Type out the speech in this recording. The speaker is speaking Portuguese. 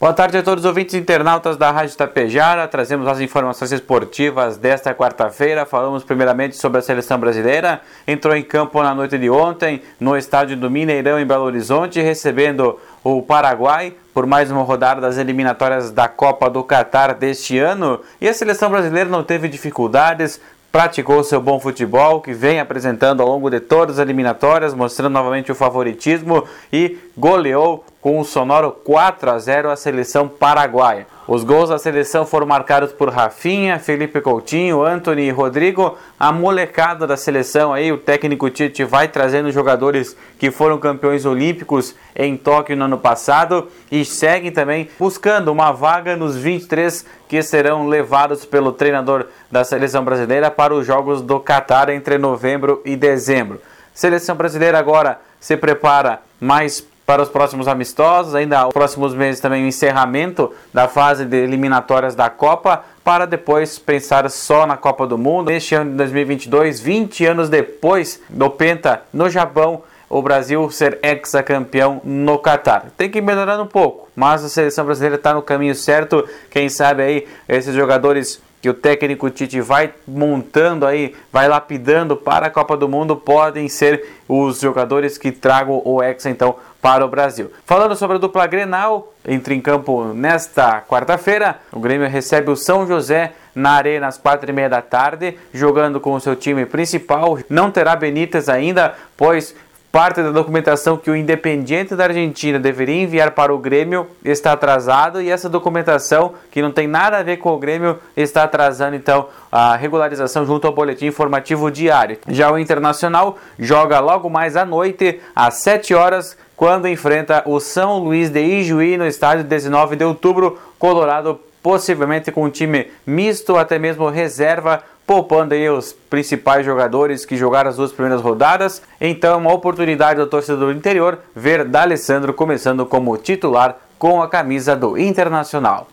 Boa tarde a todos os ouvintes internautas da Rádio Tapejara. Trazemos as informações esportivas desta quarta-feira. Falamos primeiramente sobre a seleção brasileira. Entrou em campo na noite de ontem no estádio do Mineirão em Belo Horizonte, recebendo o Paraguai por mais uma rodada das eliminatórias da Copa do Catar deste ano. E a seleção brasileira não teve dificuldades, praticou seu bom futebol, que vem apresentando ao longo de todas as eliminatórias, mostrando novamente o favoritismo e goleou com um sonoro 4 a 0 a seleção paraguaia. Os gols da seleção foram marcados por Rafinha, Felipe Coutinho, Anthony e Rodrigo. A molecada da seleção aí, o técnico Tite vai trazendo jogadores que foram campeões olímpicos em Tóquio no ano passado e seguem também buscando uma vaga nos 23 que serão levados pelo treinador da seleção brasileira para os Jogos do Catar entre novembro e dezembro. Seleção brasileira agora se prepara mais para os próximos amistosos, ainda os próximos meses também o encerramento da fase de eliminatórias da Copa, para depois pensar só na Copa do Mundo. Neste ano de 2022, 20 anos depois do Penta no Japão, o Brasil ser ex-campeão no Catar. Tem que melhorar um pouco, mas a seleção brasileira está no caminho certo. Quem sabe aí esses jogadores que o técnico Tite vai montando aí, vai lapidando para a Copa do Mundo, podem ser os jogadores que tragam o Hexa então para o Brasil. Falando sobre a dupla Grenal, entra em campo nesta quarta-feira, o Grêmio recebe o São José na arena às quatro e meia da tarde, jogando com o seu time principal. Não terá Benítez ainda, pois Parte da documentação que o Independiente da Argentina deveria enviar para o Grêmio está atrasado e essa documentação, que não tem nada a ver com o Grêmio, está atrasando então a regularização junto ao boletim informativo diário. Já o Internacional joga logo mais à noite, às 7 horas, quando enfrenta o São Luís de Ijuí no estádio 19 de outubro, Colorado possivelmente com um time misto, até mesmo reserva poupando aí os principais jogadores que jogaram as duas primeiras rodadas. Então, uma oportunidade do torcedor interior ver D'Alessandro começando como titular com a camisa do Internacional.